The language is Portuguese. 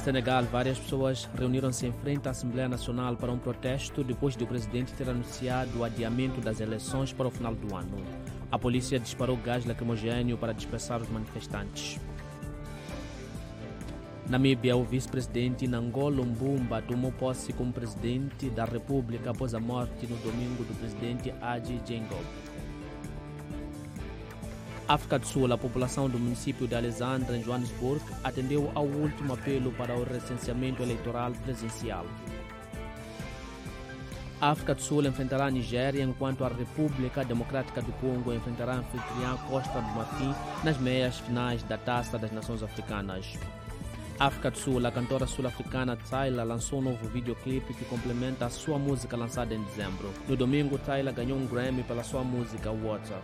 Senegal, várias pessoas reuniram-se em frente à Assembleia Nacional para um protesto depois de o presidente ter anunciado o adiamento das eleições para o final do ano. A polícia disparou gás lacrimogêneo para dispersar os manifestantes. Namíbia, o vice-presidente Nangolo Mbumba tomou posse como presidente da República após a morte no domingo do presidente Adi Jengob. África do Sul, a população do município de Alexandra, em Joanesburgo, atendeu ao último apelo para o recenseamento eleitoral presencial. A África do Sul enfrentará a Nigéria, enquanto a República Democrática do Congo enfrentará a anfitriã Costa do Marfim nas meias finais da Taça das Nações Africanas. África do Sul, a cantora sul-africana Tyla lançou um novo videoclipe que complementa a sua música lançada em dezembro. No domingo, Tyla ganhou um Grammy pela sua música Water.